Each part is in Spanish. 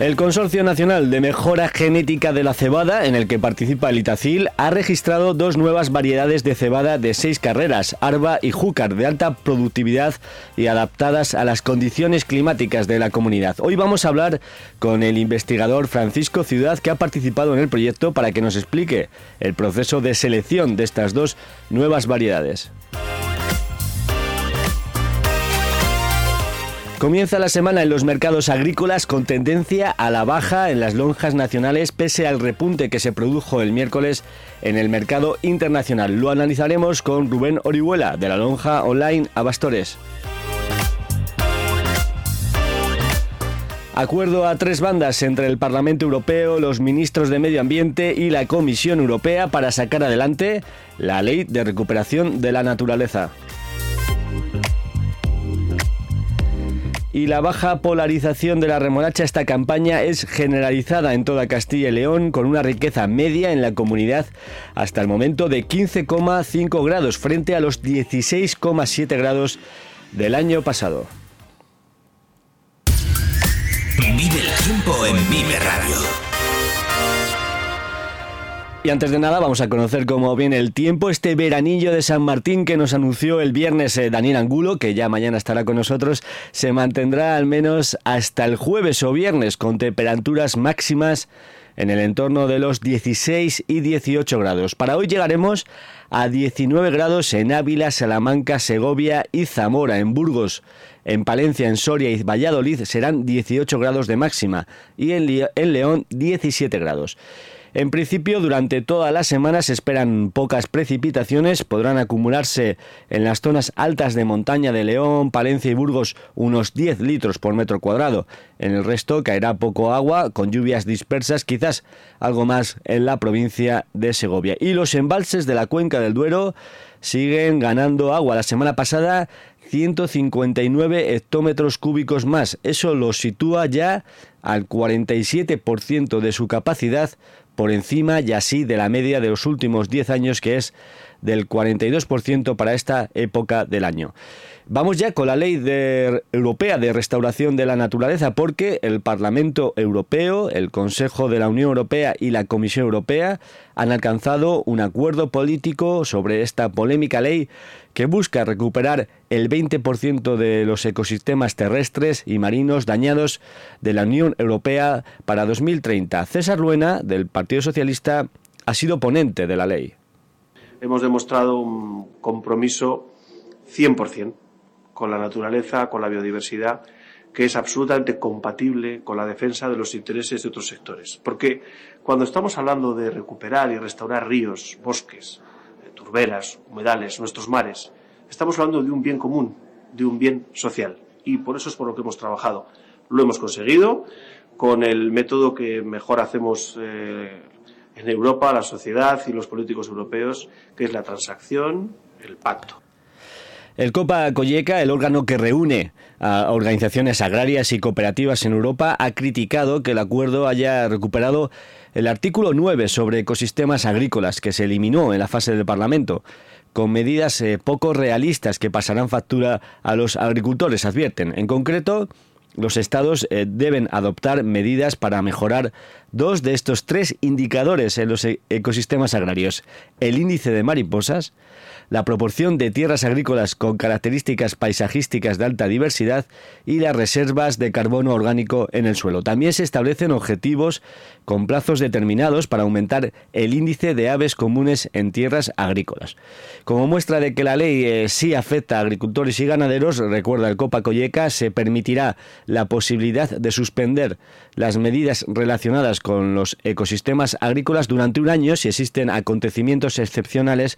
El Consorcio Nacional de Mejora Genética de la Cebada, en el que participa el Itacil, ha registrado dos nuevas variedades de cebada de seis carreras, Arba y Júcar, de alta productividad y adaptadas a las condiciones climáticas de la comunidad. Hoy vamos a hablar con el investigador Francisco Ciudad, que ha participado en el proyecto para que nos explique el proceso de selección de estas dos nuevas variedades. Comienza la semana en los mercados agrícolas con tendencia a la baja en las lonjas nacionales pese al repunte que se produjo el miércoles en el mercado internacional. Lo analizaremos con Rubén Orihuela de la lonja online Abastores. Acuerdo a tres bandas entre el Parlamento Europeo, los ministros de Medio Ambiente y la Comisión Europea para sacar adelante la ley de recuperación de la naturaleza. Y la baja polarización de la remolacha esta campaña es generalizada en toda Castilla y León con una riqueza media en la comunidad hasta el momento de 15,5 grados frente a los 16,7 grados del año pasado. Vive el tiempo en Vive Radio. Y antes de nada vamos a conocer cómo viene el tiempo, este veranillo de San Martín que nos anunció el viernes eh, Daniel Angulo, que ya mañana estará con nosotros, se mantendrá al menos hasta el jueves o viernes con temperaturas máximas en el entorno de los 16 y 18 grados. Para hoy llegaremos a 19 grados en Ávila, Salamanca, Segovia y Zamora, en Burgos. En Palencia, en Soria y Valladolid serán 18 grados de máxima y en, en León 17 grados. En principio, durante toda la semana se esperan pocas precipitaciones, podrán acumularse en las zonas altas de montaña de León, Palencia y Burgos unos 10 litros por metro cuadrado. En el resto caerá poco agua, con lluvias dispersas, quizás algo más en la provincia de Segovia. Y los embalses de la cuenca del Duero siguen ganando agua. La semana pasada 159 hectómetros cúbicos más. Eso lo sitúa ya al 47% de su capacidad por encima y así de la media de los últimos 10 años que es del 42% para esta época del año. Vamos ya con la ley europea de restauración de la naturaleza porque el Parlamento Europeo, el Consejo de la Unión Europea y la Comisión Europea han alcanzado un acuerdo político sobre esta polémica ley que busca recuperar el 20% de los ecosistemas terrestres y marinos dañados de la Unión Europea para 2030. César Luena, del Partido Socialista, ha sido ponente de la ley. Hemos demostrado un compromiso 100% con la naturaleza, con la biodiversidad, que es absolutamente compatible con la defensa de los intereses de otros sectores. Porque cuando estamos hablando de recuperar y restaurar ríos, bosques, eh, turberas, humedales, nuestros mares, estamos hablando de un bien común, de un bien social. Y por eso es por lo que hemos trabajado. Lo hemos conseguido con el método que mejor hacemos eh, en Europa, la sociedad y los políticos europeos, que es la transacción, el pacto. El Copa Colleca, el órgano que reúne a organizaciones agrarias y cooperativas en Europa, ha criticado que el acuerdo haya recuperado el artículo 9 sobre ecosistemas agrícolas que se eliminó en la fase del Parlamento con medidas eh, poco realistas que pasarán factura a los agricultores, advierten. En concreto, los estados eh, deben adoptar medidas para mejorar dos de estos tres indicadores en los e-, ecosistemas agrarios. El índice de mariposas, la proporción de tierras agrícolas con características paisajísticas de alta diversidad y las reservas de carbono orgánico en el suelo. También se establecen objetivos con plazos determinados para aumentar el índice de aves comunes en tierras agrícolas. Como muestra de que la ley eh, sí afecta a agricultores y ganaderos, recuerda el Copa Colleca, se permitirá la posibilidad de suspender las medidas relacionadas con los ecosistemas agrícolas durante un año si existen acontecimientos excepcionales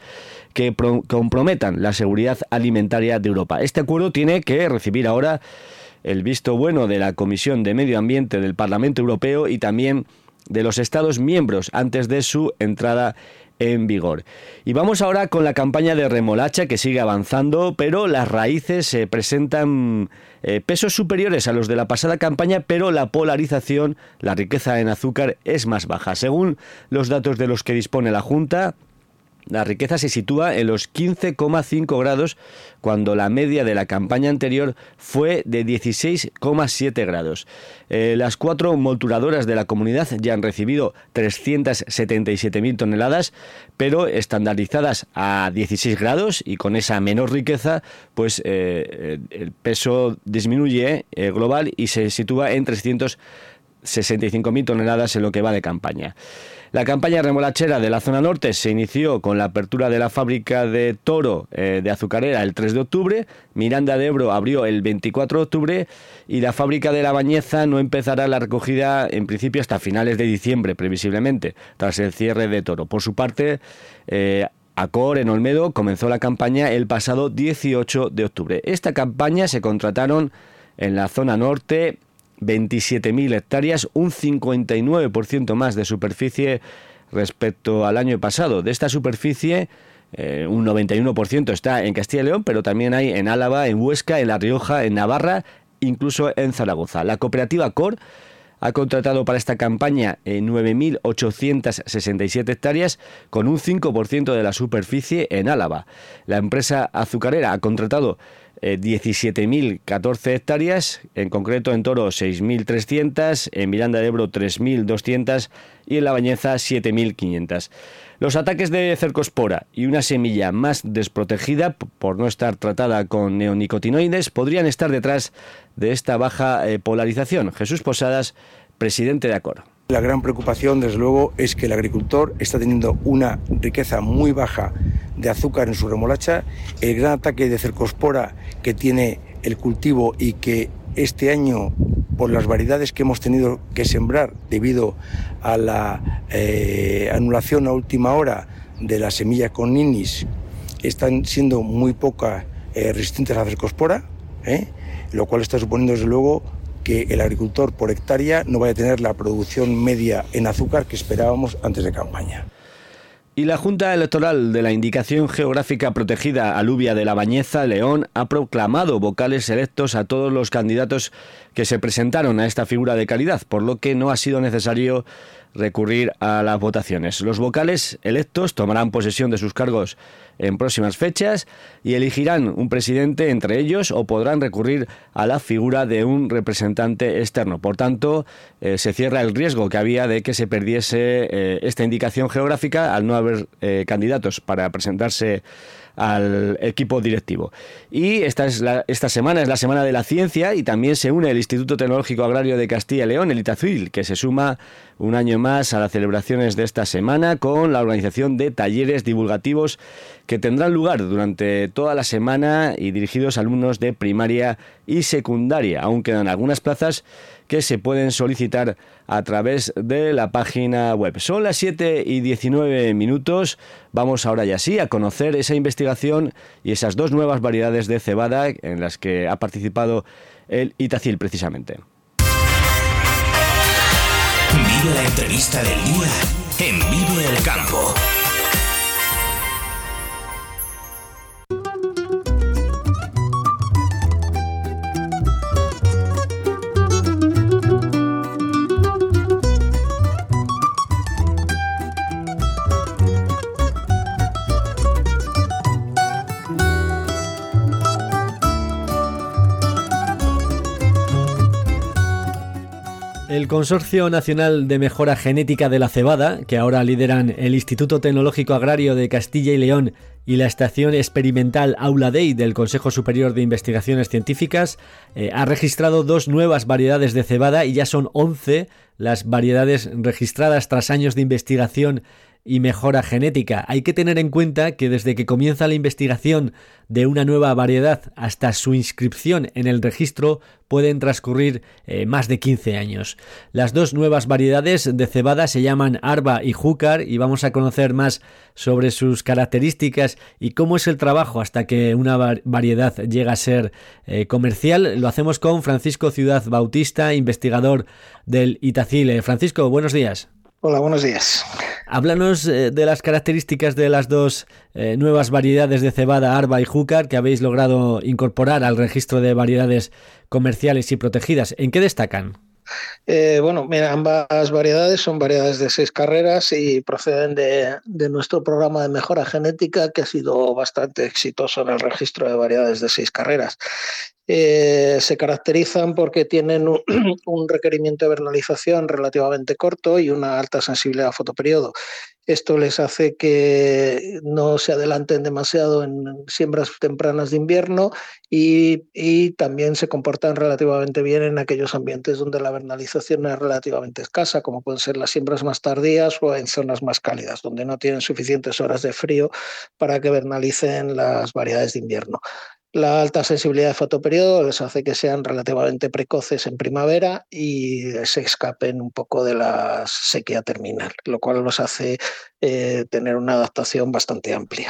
que comprometan la seguridad alimentaria de Europa. Este acuerdo tiene que recibir ahora el visto bueno de la Comisión de Medio Ambiente del Parlamento Europeo y también de los Estados miembros antes de su entrada en vigor. Y vamos ahora con la campaña de remolacha que sigue avanzando, pero las raíces se presentan eh, pesos superiores a los de la pasada campaña, pero la polarización, la riqueza en azúcar es más baja. Según los datos de los que dispone la Junta, la riqueza se sitúa en los 15,5 grados cuando la media de la campaña anterior fue de 16,7 grados. Eh, las cuatro molturadoras de la comunidad ya han recibido 377.000 toneladas, pero estandarizadas a 16 grados y con esa menor riqueza, pues eh, el peso disminuye eh, global y se sitúa en 365.000 toneladas en lo que va de campaña. La campaña remolachera de la zona norte se inició con la apertura de la fábrica de Toro eh, de azucarera el 3 de octubre, Miranda de Ebro abrió el 24 de octubre y la fábrica de La Bañeza no empezará la recogida en principio hasta finales de diciembre, previsiblemente, tras el cierre de Toro. Por su parte, eh, Acor en Olmedo comenzó la campaña el pasado 18 de octubre. Esta campaña se contrataron en la zona norte 27.000 hectáreas, un 59% más de superficie respecto al año pasado. De esta superficie, eh, un 91% está en Castilla y León, pero también hay en Álava, en Huesca, en La Rioja, en Navarra, incluso en Zaragoza. La cooperativa COR ha contratado para esta campaña 9.867 hectáreas con un 5% de la superficie en Álava. La empresa azucarera ha contratado 17.014 eh, hectáreas, en concreto en Toro 6.300, en Miranda de Ebro 3.200 y en La Bañeza 7.500. Los ataques de cercospora y una semilla más desprotegida por no estar tratada con neonicotinoides podrían estar detrás de esta baja eh, polarización. Jesús Posadas, presidente de Acor. La gran preocupación, desde luego, es que el agricultor está teniendo una riqueza muy baja de azúcar en su remolacha, el gran ataque de cercospora que tiene el cultivo y que este año, por las variedades que hemos tenido que sembrar debido a la eh, anulación a última hora de las semillas con ninis, están siendo muy pocas eh, resistentes a la cercospora, ¿eh? lo cual está suponiendo, desde luego, que el agricultor por hectárea no vaya a tener la producción media en azúcar que esperábamos antes de campaña. Y la Junta Electoral de la Indicación Geográfica Protegida Aluvia de la Bañeza, León, ha proclamado vocales electos a todos los candidatos que se presentaron a esta figura de calidad, por lo que no ha sido necesario recurrir a las votaciones. Los vocales electos tomarán posesión de sus cargos en próximas fechas y elegirán un presidente entre ellos o podrán recurrir a la figura de un representante externo. Por tanto, eh, se cierra el riesgo que había de que se perdiese eh, esta indicación geográfica al no haber eh, candidatos para presentarse al equipo directivo. Y esta, es la, esta semana es la Semana de la Ciencia y también se une el Instituto Tecnológico Agrario de Castilla y León, el ITAZUIL, que se suma un año más a las celebraciones de esta semana con la organización de talleres divulgativos que tendrán lugar durante toda la semana y dirigidos a alumnos de primaria y secundaria. Aún quedan algunas plazas que se pueden solicitar a través de la página web. Son las 7 y 19 minutos. Vamos ahora ya sí a conocer esa investigación y esas dos nuevas variedades de cebada en las que ha participado el Itacil precisamente. La entrevista del día en Vive el Campo. El Consorcio Nacional de Mejora Genética de la Cebada, que ahora lideran el Instituto Tecnológico Agrario de Castilla y León y la Estación Experimental Aula Dei del Consejo Superior de Investigaciones Científicas, eh, ha registrado dos nuevas variedades de cebada y ya son 11 las variedades registradas tras años de investigación y mejora genética. Hay que tener en cuenta que desde que comienza la investigación de una nueva variedad hasta su inscripción en el registro pueden transcurrir eh, más de 15 años. Las dos nuevas variedades de cebada se llaman Arba y Júcar y vamos a conocer más sobre sus características y cómo es el trabajo hasta que una variedad llega a ser eh, comercial. Lo hacemos con Francisco Ciudad Bautista, investigador del Itacile. Francisco, buenos días. Hola, buenos días. Háblanos eh, de las características de las dos eh, nuevas variedades de cebada, arba y júcar, que habéis logrado incorporar al registro de variedades comerciales y protegidas. ¿En qué destacan? Eh, bueno, mira, ambas variedades son variedades de seis carreras y proceden de, de, nuestro programa de mejora genética que ha sido bastante exitoso en el registro de variedades de seis carreras. Eh, se caracterizan porque tienen un, requerimiento de vernalización relativamente corto y una alta sensibilidad a fotoperiodo. Esto les hace que no se adelanten demasiado en siembras tempranas de invierno y, y, también se comportan relativamente bien en aquellos ambientes donde la vernalización es relativamente escasa, como pueden ser las siembras más tardías o en zonas más cálidas, donde no tienen suficientes horas de frío para que vernalicen las variedades de invierno. La alta sensibilidad de fotoperiodo les hace que sean relativamente precoces en primavera y se escapen un poco de la sequía terminal, lo cual los hace eh, tener una adaptación bastante amplia.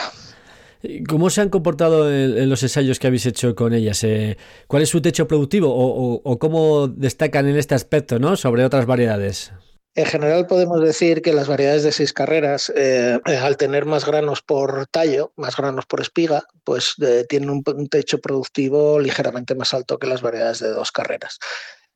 ¿Cómo se han comportado en, los ensayos que habéis hecho con ellas? Eh, ¿Cuál es su techo productivo o, o, cómo destacan en este aspecto ¿no? sobre otras variedades? En general podemos decir que las variedades de seis carreras, eh, al tener más granos por tallo, más granos por espiga, pues eh, tienen un, techo productivo ligeramente más alto que las variedades de dos carreras.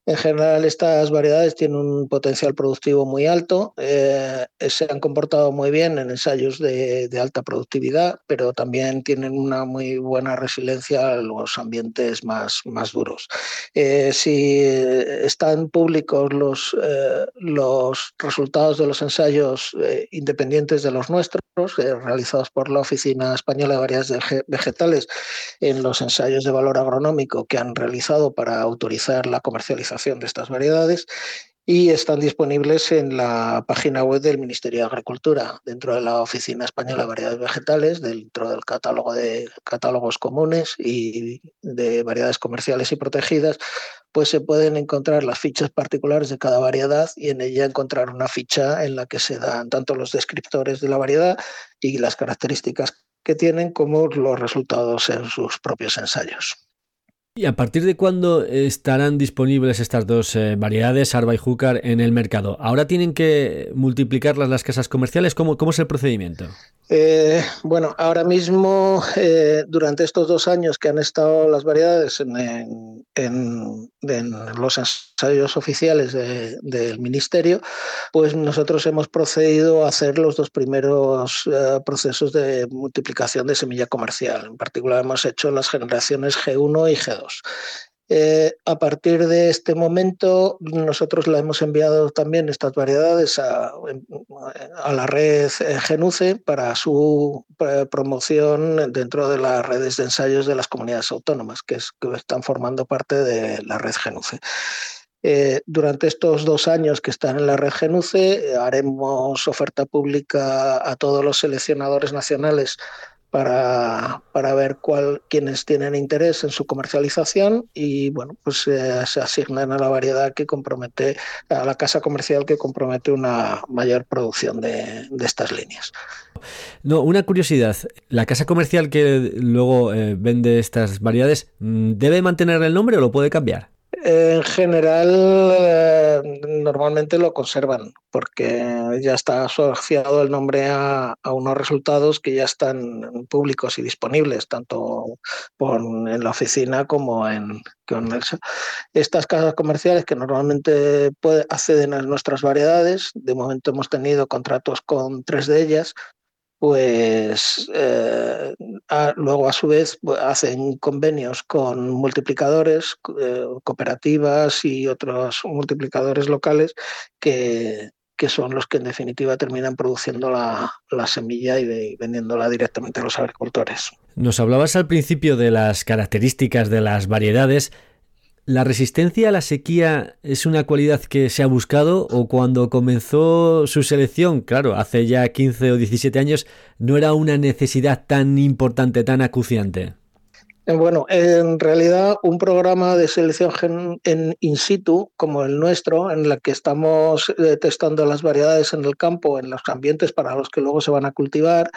En general, estas variedades tienen un potencial productivo muy alto, eh, se han comportado muy bien en ensayos de, alta productividad, pero también tienen una muy buena resiliencia a los ambientes más, más duros. Eh, si están públicos los, eh, los resultados de los ensayos independientes de los nuestros, realizados por la Oficina Española de Variedades Vegetales en los ensayos de valor agronómico que han realizado para autorizar la comercialización de estas variedades y están disponibles en la página web del Ministerio de Agricultura, dentro de la Oficina Española de Variedades Vegetales, dentro del catálogo de catálogos comunes y de variedades comerciales y protegidas, pues se pueden encontrar las fichas particulares de cada variedad y en ella encontrar una ficha en la que se dan tanto los descriptores de la variedad y las características que tienen como los resultados en sus propios ensayos. ¿Y a partir de cuándo estarán disponibles estas dos eh, variedades, Arba y Júcar, en el mercado? ¿Ahora tienen que multiplicarlas las casas comerciales? ¿Cómo, es el procedimiento? Eh, bueno, ahora mismo, eh, durante estos dos años que han estado las variedades en, en, los ensayos oficiales de, del Ministerio, pues nosotros hemos procedido a hacer los dos primeros eh, procesos de multiplicación de semilla comercial. En particular, hemos hecho las generaciones G1 y G2. Eh, a partir de este momento, nosotros la hemos enviado también estas variedades a, la red eh, Genuce para su promoción dentro de las redes de ensayos de las comunidades autónomas, que, es, que están formando parte de la red Genuce. Eh, durante estos dos años que están en la red Genuce, haremos oferta pública a todos los seleccionadores nacionales para, para ver cuál, quiénes tienen interés en su comercialización y bueno, pues eh, se asignan a la variedad que compromete, a la casa comercial que compromete una mayor producción de, de estas líneas. No, una curiosidad, la casa comercial que luego eh, vende estas variedades, ¿debe mantener el nombre o lo puede cambiar? En general, eh, normalmente lo conservan porque ya está asociado el nombre a, unos resultados que ya están públicos y disponibles, tanto en la oficina como en con estas casas comerciales que normalmente acceden a nuestras variedades. De momento hemos tenido contratos con tres de ellas pues eh, luego a su vez pues, hacen convenios con multiplicadores, eh, cooperativas y otros multiplicadores locales que, que, son los que en definitiva terminan produciendo la, la semilla y, vendiéndola directamente a los agricultores. Nos hablabas al principio de las características de las variedades. ¿La resistencia a la sequía es una cualidad que se ha buscado o cuando comenzó su selección, claro, hace ya 15 o 17 años, no era una necesidad tan importante, tan acuciante? Eh, bueno, en realidad un programa de selección en in situ como el nuestro, en el que estamos eh, testando las variedades en el campo, en los ambientes para los que luego se van a cultivar,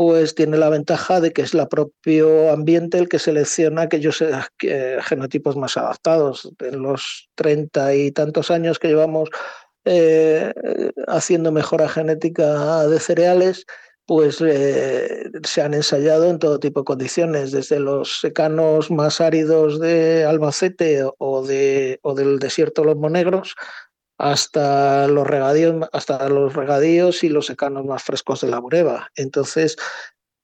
pues tiene la ventaja de que es el propio ambiente el que selecciona aquellos eh, genotipos más adaptados. En los treinta y tantos años que llevamos eh, haciendo mejora genética de cereales, pues eh, se han ensayado en todo tipo de condiciones, desde los secanos más áridos de Albacete o, de, o del desierto de los Monegros hasta los regadíos, hasta los regadíos y los secanos más frescos de la bureba. Entonces,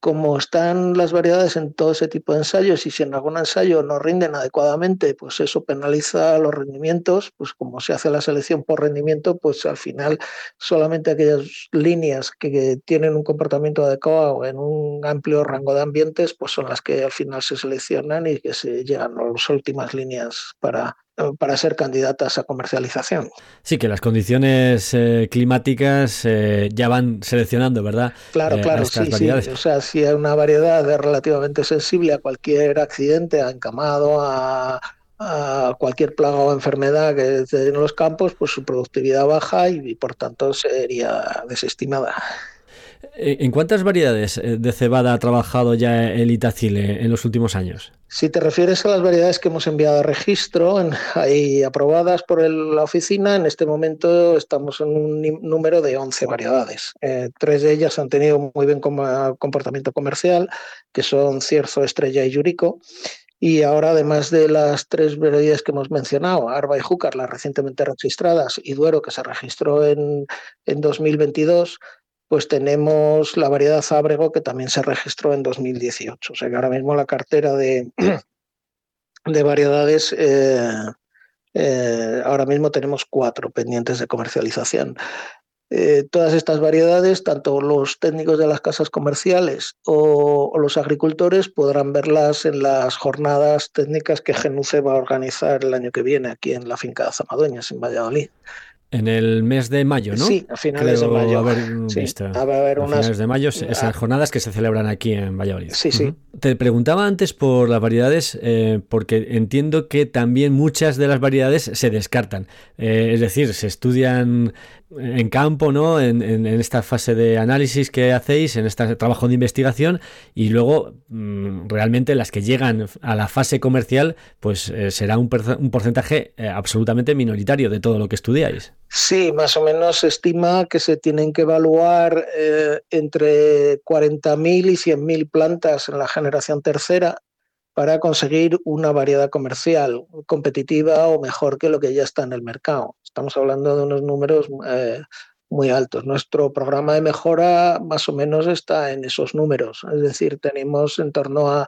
como están las variedades en todo ese tipo de ensayos y si en algún ensayo no rinden adecuadamente, pues eso penaliza los rendimientos, pues como se hace la selección por rendimiento, pues al final solamente aquellas líneas que tienen un comportamiento adecuado en un amplio rango de ambientes, pues son las que al final se seleccionan y que se llegan a las últimas líneas para, para ser candidatas a comercialización. Sí, que las condiciones eh, climáticas eh, ya van seleccionando, ¿verdad? Claro, eh, claro, sí, sí. O sea, si hay una variedad es relativamente sensible a cualquier accidente, a encamado, a, cualquier plaga o enfermedad que esté en los campos, pues su productividad baja y por tanto sería desestimada. Eh, ¿En cuántas variedades eh, de cebada ha trabajado ya el Itacile en los últimos años? Si te refieres a las variedades que hemos enviado a registro y aprobadas por la oficina, en este momento estamos en un número de 11 variedades. Eh, tres de ellas han tenido muy buen comportamiento comercial, que son Cierzo, Estrella y Yurico. Y ahora, además de las tres variedades que hemos mencionado, Arba y Júcar, las recientemente registradas, y Duero, que se registró en, en 2022, pues tenemos la variedad Ábrego que también se registró en 2018. O sea que ahora mismo la cartera de, de variedades, eh, eh, ahora mismo tenemos cuatro pendientes de comercialización. Eh, todas estas variedades, tanto los técnicos de las casas comerciales o, o, los agricultores podrán verlas en las jornadas técnicas que Genuce va a organizar el año que viene aquí en la finca de Zamadueñas, en Valladolid. En el mes de mayo, ¿no? Sí, a finales de mayo. Haber a haber unas... finales de mayo, esas jornadas que se celebran aquí en Valladolid. Sí, sí. Te preguntaba antes por las variedades, eh, porque entiendo que también muchas de las variedades se descartan. Eh, es decir, se estudian en campo, ¿no? En, esta fase de análisis que hacéis, en este trabajo de investigación, y luego mm, realmente las que llegan a la fase comercial, pues eh, será un, porcentaje eh, absolutamente minoritario de todo lo que estudiáis. Sí, más o menos se estima que se tienen que evaluar eh, entre 40.000 y 100.000 plantas en la generación tercera para conseguir una variedad comercial competitiva o mejor que lo que ya está en el mercado. Estamos hablando de unos números eh, muy altos. Nuestro programa de mejora más o menos está en esos números, es decir, tenemos en torno a,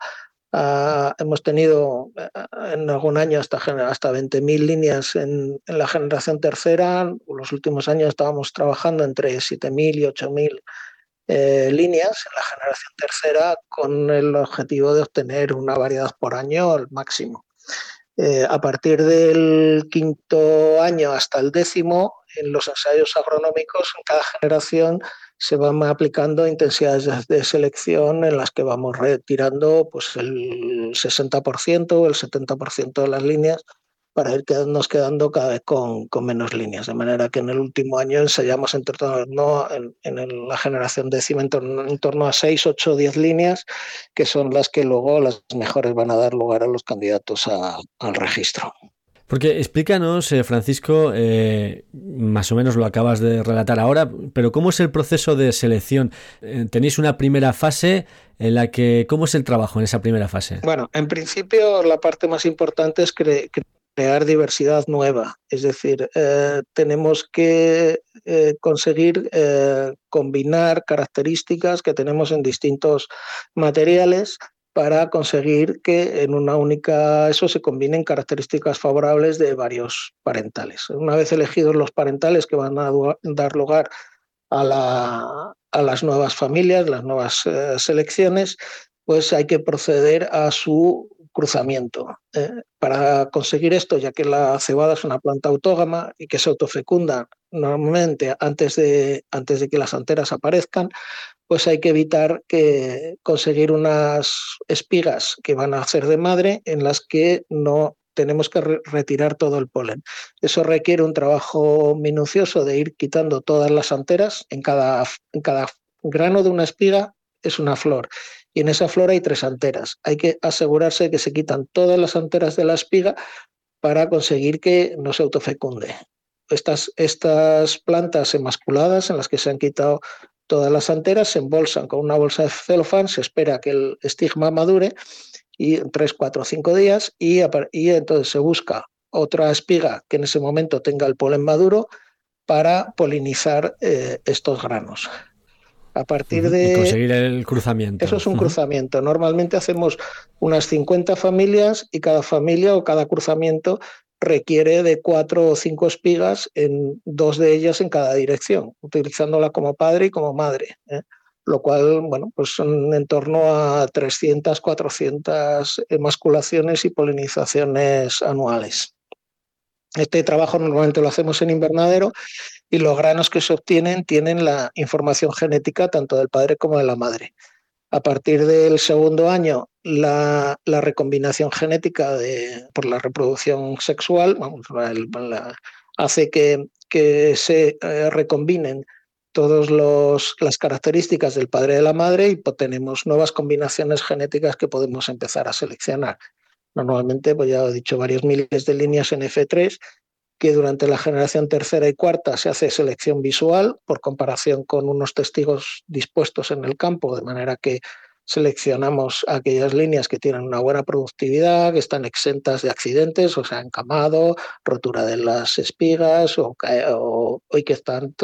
hemos tenido eh, en algún año hasta, hasta 20.000 líneas en, en, la generación tercera. En los últimos años estábamos trabajando entre 7.000 y 8.000 eh, líneas en la generación tercera con el objetivo de obtener una variedad por año al máximo. Eh, a partir del quinto año hasta el décimo, en los ensayos agronómicos, en cada generación se van aplicando intensidades de selección en las que vamos retirando pues, el 60% o el 70% de las líneas para ir quedándonos quedando cada vez con, menos líneas. De manera que en el último año ensayamos en, torno, en, la generación décima en torno, a 6, 8, 10 líneas, que son las que luego las mejores van a dar lugar a los candidatos al registro. Porque explícanos, eh, Francisco, eh, más o menos lo acabas de relatar ahora, pero ¿cómo es el proceso de selección? Eh, ¿Tenéis una primera fase en la que, cómo es el trabajo en esa primera fase? Bueno, en principio la parte más importante es que crear diversidad nueva. Es decir, eh, tenemos que conseguir combinar características que tenemos en distintos materiales para conseguir que en una única eso se combinen características favorables de varios parentales. Una vez elegidos los parentales que van a dar lugar a, a las nuevas familias, las nuevas selecciones, pues hay que proceder a su cruzamiento. ¿eh? Para conseguir esto, ya que la cebada es una planta autógama y que se autofecunda normalmente antes de, antes de que las anteras aparezcan, pues hay que evitar que conseguir unas espigas que van a hacer de madre en las que no tenemos que retirar todo el polen. Eso requiere un trabajo minucioso de ir quitando todas las anteras. En cada, en cada grano de una espiga es una flor y en esa flor hay tres anteras. Hay que asegurarse que se quitan todas las anteras de la espiga para conseguir que no se autofecunde. Estas, estas plantas emasculadas en las que se han quitado todas las anteras se embolsan con una bolsa de celofán, se espera que el estigma madure y en 3, 4, 5 días y, y entonces se busca otra espiga que en ese momento tenga el polen maduro para polinizar eh, estos granos. A partir de... conseguir el cruzamiento. Eso es un cruzamiento. Normalmente hacemos unas 50 familias y cada familia o cada cruzamiento requiere de cuatro o cinco espigas, en dos de ellas en cada dirección, utilizándola como padre y como madre. ¿eh? Lo cual, bueno, pues son en torno a 300, 400 emasculaciones y polinizaciones anuales. Este trabajo normalmente lo hacemos en invernadero y los granos que se obtienen tienen la información genética tanto del padre como de la madre. A partir del segundo año, la, recombinación genética de, por la reproducción sexual hace que, que se eh, recombinen todas las características del padre de la madre y tenemos nuevas combinaciones genéticas que podemos empezar a seleccionar. Normalmente, pues ya he dicho, varios miles de líneas en F3 que durante la generación tercera y cuarta se hace selección visual por comparación con unos testigos dispuestos en el campo, de manera que seleccionamos aquellas líneas que tienen una buena productividad, que están exentas de accidentes, o sea, encamado, rotura de las espigas o, que están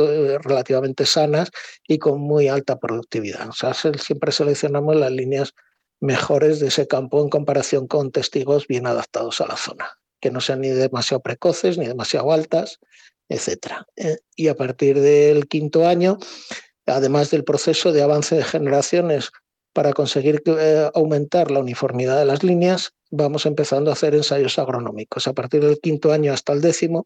relativamente sanas y con muy alta productividad. O sea, siempre seleccionamos las líneas mejores de ese campo en comparación con testigos bien adaptados a la zona que no sean ni demasiado precoces ni demasiado altas, etc. Eh, y a partir del quinto año, además del proceso de avance de generaciones para conseguir eh, aumentar la uniformidad de las líneas, vamos empezando a hacer ensayos agronómicos. A partir del quinto año hasta el décimo,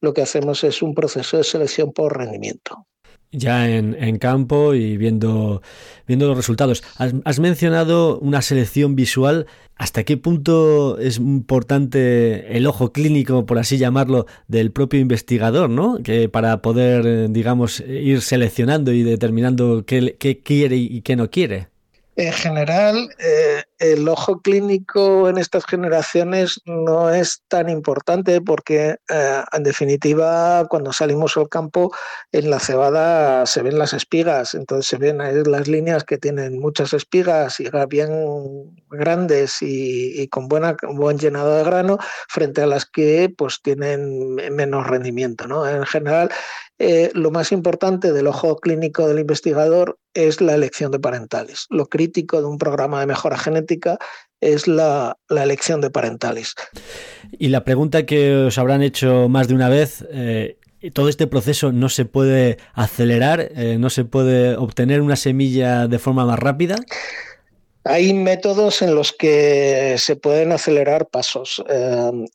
lo que hacemos es un proceso de selección por rendimiento ya en, campo y viendo, viendo los resultados. Has, mencionado una selección visual. ¿Hasta qué punto es importante el ojo clínico, por así llamarlo, del propio investigador, ¿no? Que para poder, digamos, ir seleccionando y determinando qué, qué quiere y qué no quiere. En general, eh, el ojo clínico en estas generaciones no es tan importante porque, eh, en definitiva, cuando salimos al campo, en la cebada se ven las espigas, entonces se ven las líneas que tienen muchas espigas y bien grandes y, con buena, buen llenado de grano, frente a las que pues, tienen menos rendimiento. ¿no? En general, eh, lo más importante del ojo clínico del investigador es la elección de parentales. Lo crítico de un programa de mejora genética es la, elección de parentales. Y la pregunta que os habrán hecho más de una vez, eh, todo este proceso no se puede acelerar, eh, no se puede obtener una semilla de forma más rápida. Hay métodos en los que se pueden acelerar pasos. Eh,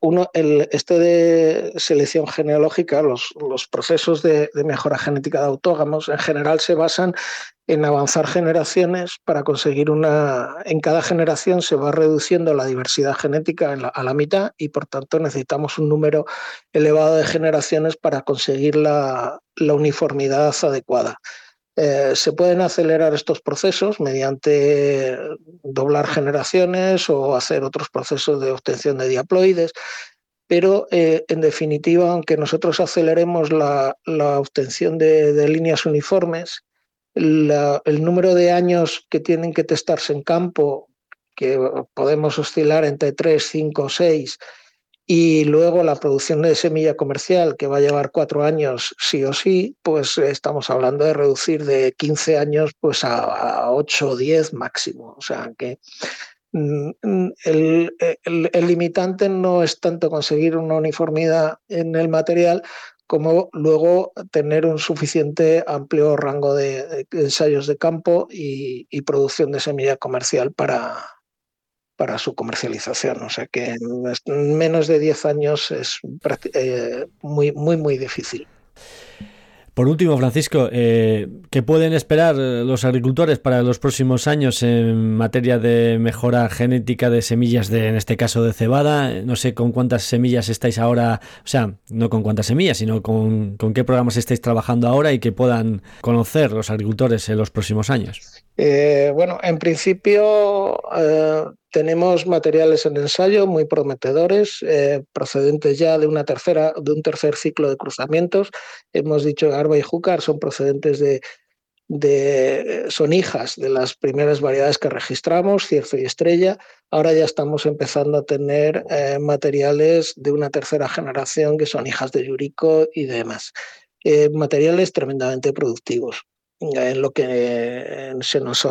uno, el, este de selección genealógica, los, los procesos de, mejora genética de autógamos, en general se basan en avanzar generaciones para conseguir una... En cada generación se va reduciendo la diversidad genética a la mitad y por tanto necesitamos un número elevado de generaciones para conseguir la uniformidad adecuada. Eh, se pueden acelerar estos procesos mediante doblar generaciones o hacer otros procesos de obtención de diaploides, pero eh, en definitiva, aunque nosotros aceleremos la, obtención de, líneas uniformes, el número de años que tienen que testarse en campo, que podemos oscilar entre 3, 5, 6, y luego la producción de semilla comercial, que va a llevar cuatro años sí o sí, pues estamos hablando de reducir de 15 años pues a, 8 o 10 máximo. O sea que mm, el, el, limitante no es tanto conseguir una uniformidad en el material como luego tener un suficiente amplio rango de, ensayos de campo y producción de semilla comercial para, para su comercialización. O sea que en menos de 10 años es eh, muy, muy, muy difícil. Por último, Francisco, eh, ¿qué pueden esperar los agricultores para los próximos años en materia de mejora genética de semillas, de, en este caso de cebada? No sé con cuántas semillas estáis ahora, o sea, no con cuántas semillas, sino con, con qué programas estáis trabajando ahora y que puedan conocer los agricultores en los próximos años. Eh, bueno, en principio eh, tenemos materiales en ensayo muy prometedores, eh, procedentes ya de una tercera, de un tercer ciclo de cruzamientos. Hemos dicho Arba y Júcar son procedentes de, de, son hijas de las primeras variedades que registramos, Cierzo y Estrella. Ahora ya estamos empezando a tener materiales de una tercera generación que son hijas de Yurico y demás. materiales tremendamente productivos en lo que se nos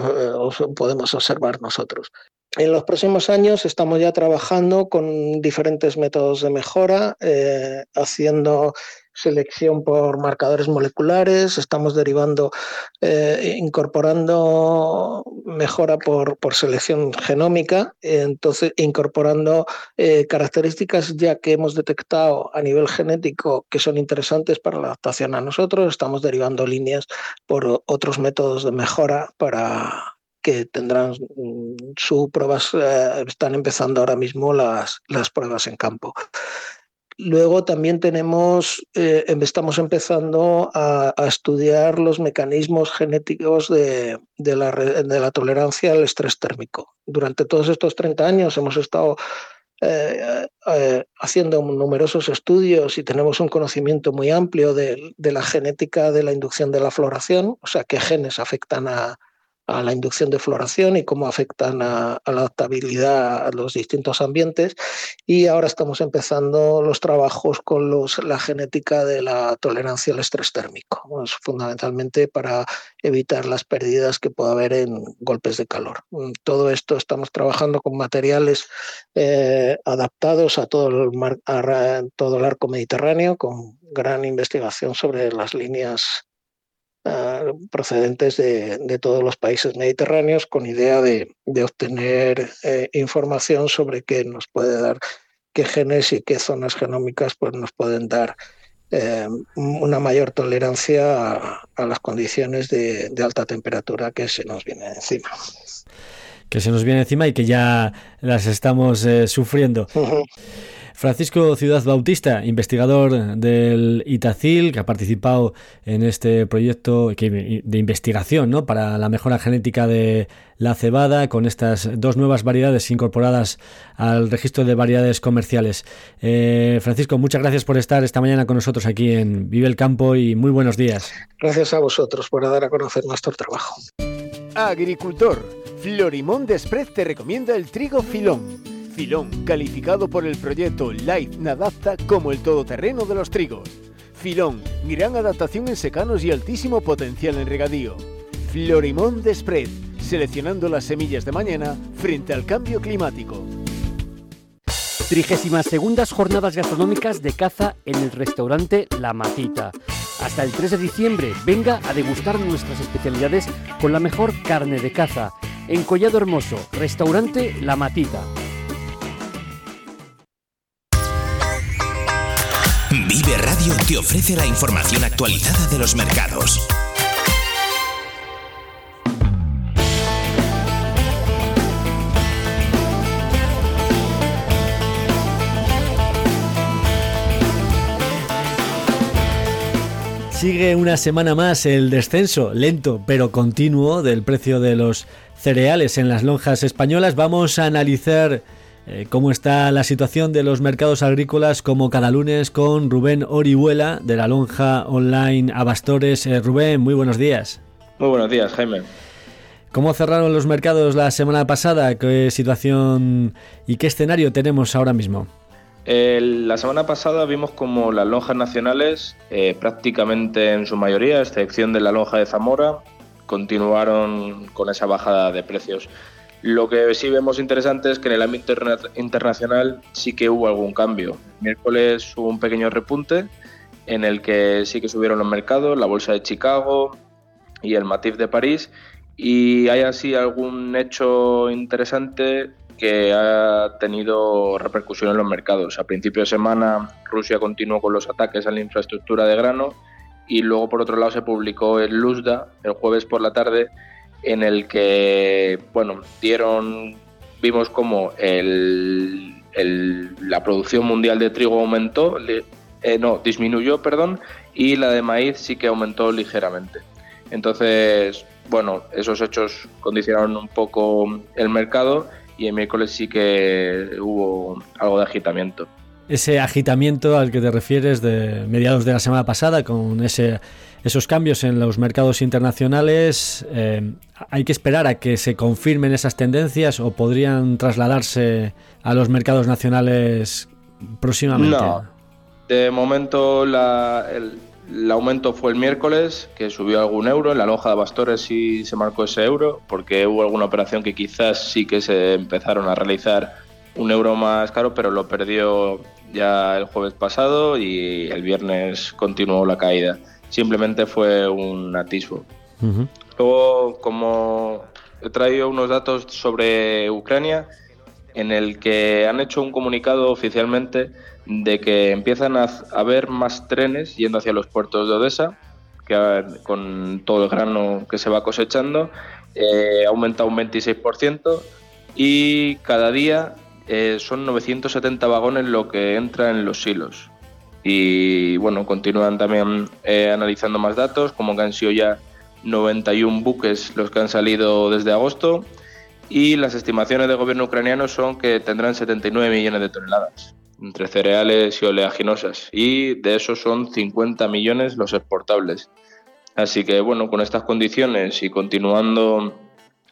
podemos observar nosotros. En los próximos años estamos ya trabajando con diferentes métodos de mejora, eh, haciendo selección por marcadores moleculares, estamos derivando, eh, incorporando mejora por, por, selección genómica, entonces incorporando eh, características ya que hemos detectado a nivel genético que son interesantes para la adaptación a nosotros, estamos derivando líneas por otros métodos de mejora para que tendrán mm, su pruebas, eh, están empezando ahora mismo las, las pruebas en campo. Luego también tenemos, eh, em, estamos empezando a, estudiar los mecanismos genéticos de, la, de, la, tolerancia al estrés térmico. Durante todos estos 30 años hemos estado eh, eh, haciendo numerosos estudios y tenemos un conocimiento muy amplio de, de, la genética de la inducción de la floración, o sea, qué genes afectan a, a la inducción de floración y cómo afectan a, la adaptabilidad a los distintos ambientes. Y ahora estamos empezando los trabajos con los, la genética de la tolerancia al estrés térmico, fundamentalmente para evitar las pérdidas que pueda haber en golpes de calor. Mm, todo esto estamos trabajando con materiales eh, adaptados a todo el, a todo el arco mediterráneo, con gran investigación sobre las líneas Ah, procedentes de, todos los países mediterráneos con idea de, obtener eh, información sobre qué nos puede dar, qué genes y qué zonas genómicas pues, nos pueden dar eh, una mayor tolerancia a, las condiciones de, alta temperatura que se nos viene encima que se nos viene encima y que ya las estamos eh, sufriendo. Francisco Ciudad Bautista, investigador del ITACIL, que ha participado en este proyecto de investigación ¿no? para la mejora genética de la cebada, con estas dos nuevas variedades incorporadas al registro de variedades comerciales. Eh, Francisco, muchas gracias por estar esta mañana con nosotros aquí en Vive el Campo y muy buenos días. Gracias a vosotros por dar a conocer nuestro trabajo. Agricultor, Florimón Desprez te recomienda el trigo filón Filón, calificado por el proyecto Light Nadapta como el todoterreno de los trigos. Filón, gran adaptación en secanos y altísimo potencial en regadío. Florimón de Spread, seleccionando las semillas de mañana frente al cambio climático. Trigésimas segundas jornadas gastronómicas de caza en el restaurante La Matita. Hasta el 3 de diciembre, venga a degustar nuestras especialidades con la mejor carne de caza. En Collado Hermoso, restaurante La Matita. Radio te ofrece la información actualizada de los mercados. Sigue una semana más el descenso lento pero continuo del precio de los cereales en las lonjas españolas. Vamos a analizar eh, cómo está la situación de los mercados agrícolas como cada lunes con Rubén Orihuela de la lonja online Abastores. Eh, Rubén, muy buenos días. Muy buenos días, Jaime. ¿Cómo cerraron los mercados la semana pasada? ¿Qué situación y qué escenario tenemos ahora mismo? la semana pasada vimos como las lonjas nacionales, eh, prácticamente en su mayoría, a excepción de la lonja de Zamora, continuaron con esa bajada de precios. Lo que sí vemos interesante es que en el ámbito internacional sí que hubo algún cambio. miércoles hubo un pequeño repunte en el que sí que subieron los mercados, la bolsa de Chicago y el Matif de París. Y hay así algún hecho interesante que ha tenido repercusión en los mercados. A principio de semana Rusia continuó con los ataques a la infraestructura de grano y luego por otro lado se publicó el Luzda el jueves por la tarde en el que bueno dieron vimos como el, la producción mundial de trigo aumentó eh, no disminuyó perdón y la de maíz sí que aumentó ligeramente entonces bueno esos hechos condicionaron un poco el mercado y el miércoles sí que hubo algo de agitamiento. Ese agitamiento al que te refieres de mediados de la semana pasada con ese, esos cambios en los mercados internacionales, eh, ¿hay que esperar a que se confirmen esas tendencias o podrían trasladarse a los mercados nacionales próximamente? No, de momento el aumento fue el miércoles, que subió algún euro. En la lonja de Bastores sí se marcó ese euro, porque hubo alguna operación que quizás sí que se empezaron a realizar un euro más caro, pero lo perdió ya el jueves pasado y el viernes continuó la caída. Simplemente fue un atisbo. Luego, como he traído unos datos sobre Ucrania, en el que han hecho un comunicado oficialmente de que empiezan a haber más trenes yendo hacia los puertos de Odessa, que con todo el grano que se va cosechando, eh, ha aumentado un 26% y cada día eh, son 970 vagones lo que entra en los silos. Y bueno, continúan también eh, analizando más datos, como que han sido ya 91 buques los que han salido desde agosto y las estimaciones del gobierno ucraniano son que tendrán 79 millones de toneladas entre cereales y oleaginosas y de esos son 50 millones los exportables. Así que bueno, con estas condiciones y continuando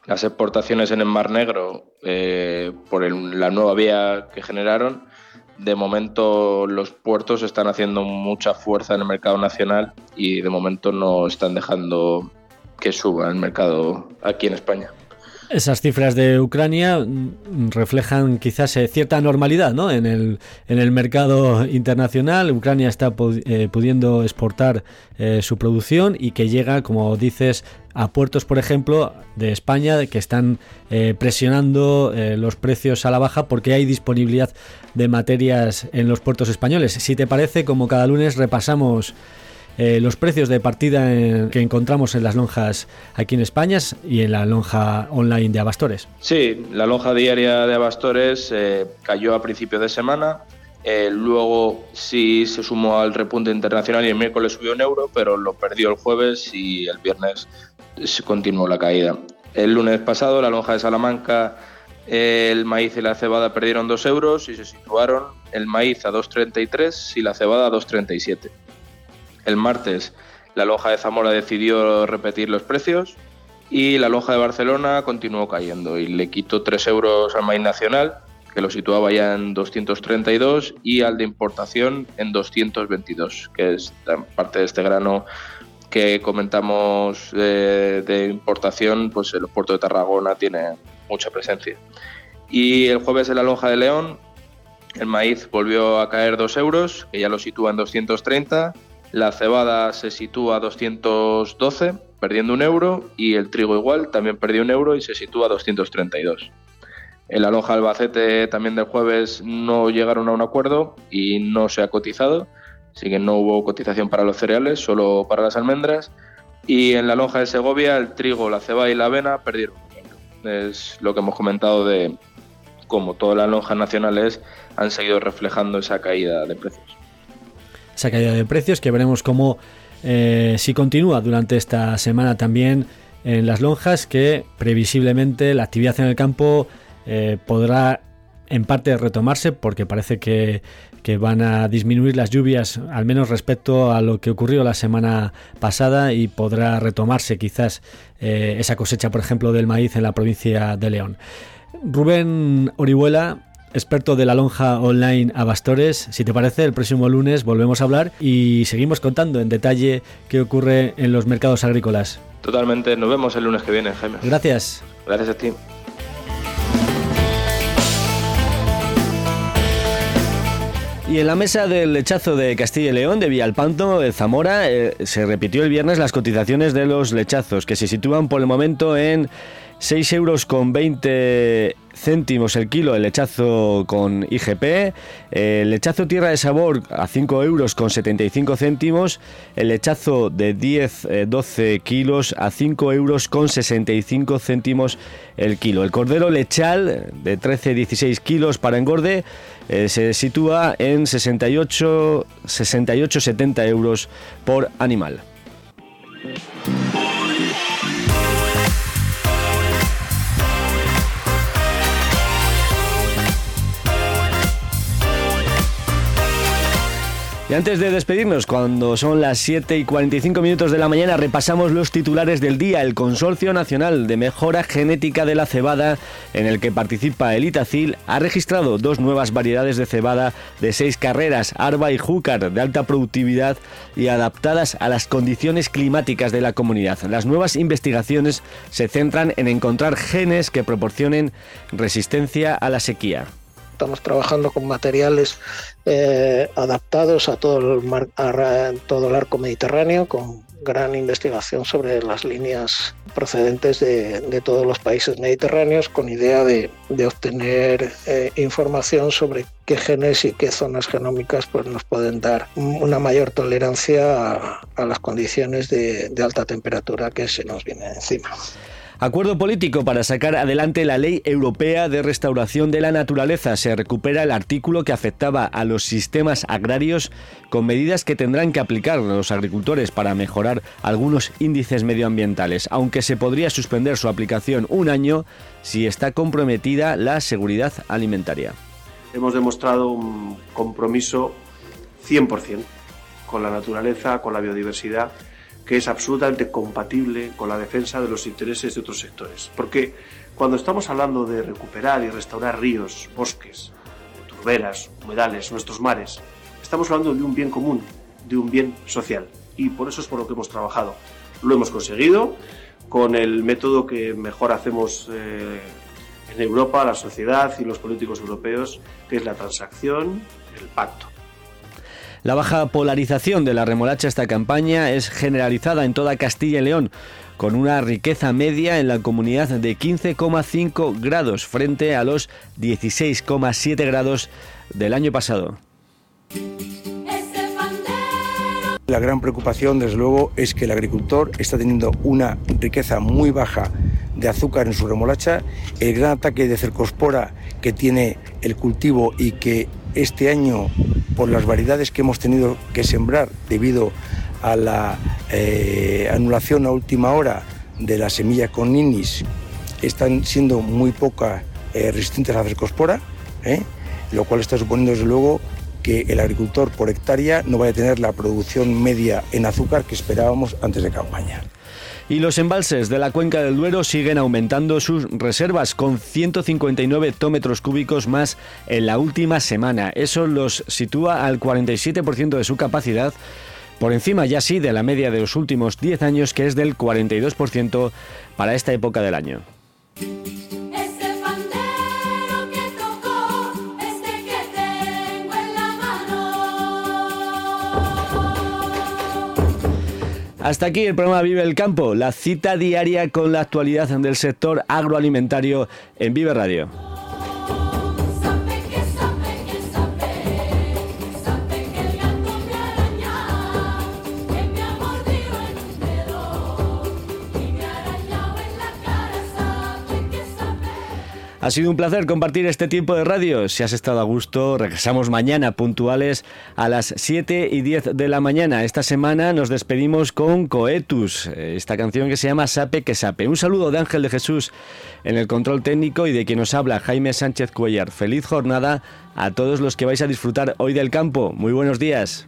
las exportaciones en el Mar Negro eh, por la nueva vía que generaron, de momento los puertos están haciendo mucha fuerza en el mercado nacional y de momento no están dejando que suba el mercado aquí en España. Esas cifras de Ucrania mm, reflejan quizás eh, cierta normalidad ¿no? en, el, en el mercado internacional. Ucrania está eh, pudiendo exportar eh, su producción y que llega, como dices, a puertos, por ejemplo, de España que están presionando los precios a la baja porque hay disponibilidad de materias en los puertos españoles. Si te parece, como cada lunes repasamos eh, los precios de partida que encontramos en las lonjas aquí en España y en la lonja online de Abastores. Sí, la lonja diaria de Abastores eh, cayó a principio de semana. Eh, luego sí se sumó al repunte internacional y el miércoles subió un euro, pero lo perdió el jueves y el viernes continuó la caída. El lunes pasado la lonja de Salamanca el maíz y la cebada perdieron 2 euros y se situaron el maíz a 2,33 y la cebada a 2,37. El martes la Loja de Zamora decidió repetir los precios y la Loja de Barcelona continuó cayendo y le quitó 3 euros al maíz nacional, que lo situaba ya en 232, y al de importación en 222, que es parte de este grano que comentamos de, de importación, pues el puerto de Tarragona tiene mucha presencia. Y el jueves en la Lonja de León, el maíz volvió a caer 2 euros, que ya lo sitúa en 230, la cebada se sitúa a 212, perdiendo un euro, y el trigo igual, también perdió un euro y se sitúa a 232. En la lonja Albacete también del jueves no llegaron a un acuerdo y no se ha cotizado, así que no hubo cotización para los cereales, solo para las almendras. Y en la lonja de Segovia el trigo, la cebada y la avena perdieron. Es lo que hemos comentado de cómo todas las lonjas nacionales han seguido reflejando esa caída de precios esa caída de precios que veremos cómo eh, si continúa durante esta semana también en las lonjas que previsiblemente la actividad en el campo eh, podrá en parte retomarse porque parece que, van a disminuir las lluvias al menos respecto a lo que ocurrió la semana pasada y podrá retomarse quizás eh, esa cosecha por ejemplo del maíz en la provincia de León. Rubén Orihuela experto de la lonja online a Bastores. Si te parece, el próximo lunes volvemos a hablar y seguimos contando en detalle qué ocurre en los mercados agrícolas. Totalmente, nos vemos el lunes que viene, Jaime. Gracias. Gracias a ti. Y en la mesa del lechazo de Castilla y León, de Villalpanto, de Zamora, eh, se repitió el viernes las cotizaciones de los lechazos, que se sitúan por el momento en 6 euros con 20 céntimos el kilo el lechazo con IGP, el lechazo tierra de sabor a 5 euros con 75 céntimos, el lechazo de 10-12 eh, kilos a 5 euros con 65 céntimos el kilo. El cordero lechal de 13-16 kilos para engorde eh, se sitúa en 68-70 euros por animal. Y antes de despedirnos, cuando son las 7 y 45 minutos de la mañana, repasamos los titulares del día. El Consorcio Nacional de Mejora Genética de la Cebada, en el que participa el Itacil, ha registrado dos nuevas variedades de cebada de seis carreras, Arba y Júcar, de alta productividad y adaptadas a las condiciones climáticas de la comunidad. Las nuevas investigaciones se centran en encontrar genes que proporcionen resistencia a la sequía estamos trabajando con materiales eh, adaptados a todo el, mar, a todo el arco mediterráneo, con gran investigación sobre las líneas procedentes de, de todos los países mediterráneos, con idea de, de obtener eh, información sobre qué genes y qué zonas genómicas pues, nos pueden dar una mayor tolerancia a, las condiciones de, de alta temperatura que se nos viene encima. Acuerdo político para sacar adelante la ley europea de restauración de la naturaleza. Se recupera el artículo que afectaba a los sistemas agrarios con medidas que tendrán que aplicar los agricultores para mejorar algunos índices medioambientales, aunque se podría suspender su aplicación un año si está comprometida la seguridad alimentaria. Hemos demostrado un compromiso 100% con la naturaleza, con la biodiversidad que es absolutamente compatible con la defensa de los intereses de otros sectores. Porque cuando estamos hablando de recuperar y restaurar ríos, bosques, turberas, humedales, nuestros mares, estamos hablando de un bien común, de un bien social. Y por eso es por lo que hemos trabajado. Lo hemos conseguido con el método que mejor hacemos eh, en Europa, la sociedad y los políticos europeos, que es la transacción, el pacto. La baja polarización de la remolacha esta campaña es generalizada en toda Castilla y León, con una riqueza media en la comunidad de 15,5 grados frente a los 16,7 grados del año pasado. La gran preocupación, desde luego, es que el agricultor está teniendo una riqueza muy baja de azúcar en su remolacha, el gran ataque de cercospora que tiene el cultivo y que este año, por las variedades que hemos tenido que sembrar debido a la eh, anulación a última hora de las semillas con ninis, están siendo muy pocas eh, resistentes a la cercospora, ¿eh? lo cual está suponiendo desde luego que el agricultor por hectárea no vaya a tener la producción media en azúcar que esperábamos antes de campaña. Y los embalses de la cuenca del Duero siguen aumentando sus reservas con 159 hectómetros cúbicos más en la última semana. Eso los sitúa al 47% de su capacidad por encima ya sí de la media de los últimos 10 años que es del 42% para esta época del año. Hasta aquí el programa Vive el Campo, la cita diaria con la actualidad del sector agroalimentario en Vive Radio. Ha sido un placer compartir este tiempo de radio. Si has estado a gusto, regresamos mañana puntuales a las 7 y 10 de la mañana. Esta semana nos despedimos con Coetus, esta canción que se llama Sape que Sape. Un saludo de Ángel de Jesús en el control técnico y de quien nos habla Jaime Sánchez Cuellar. Feliz jornada a todos los que vais a disfrutar hoy del campo. Muy buenos días.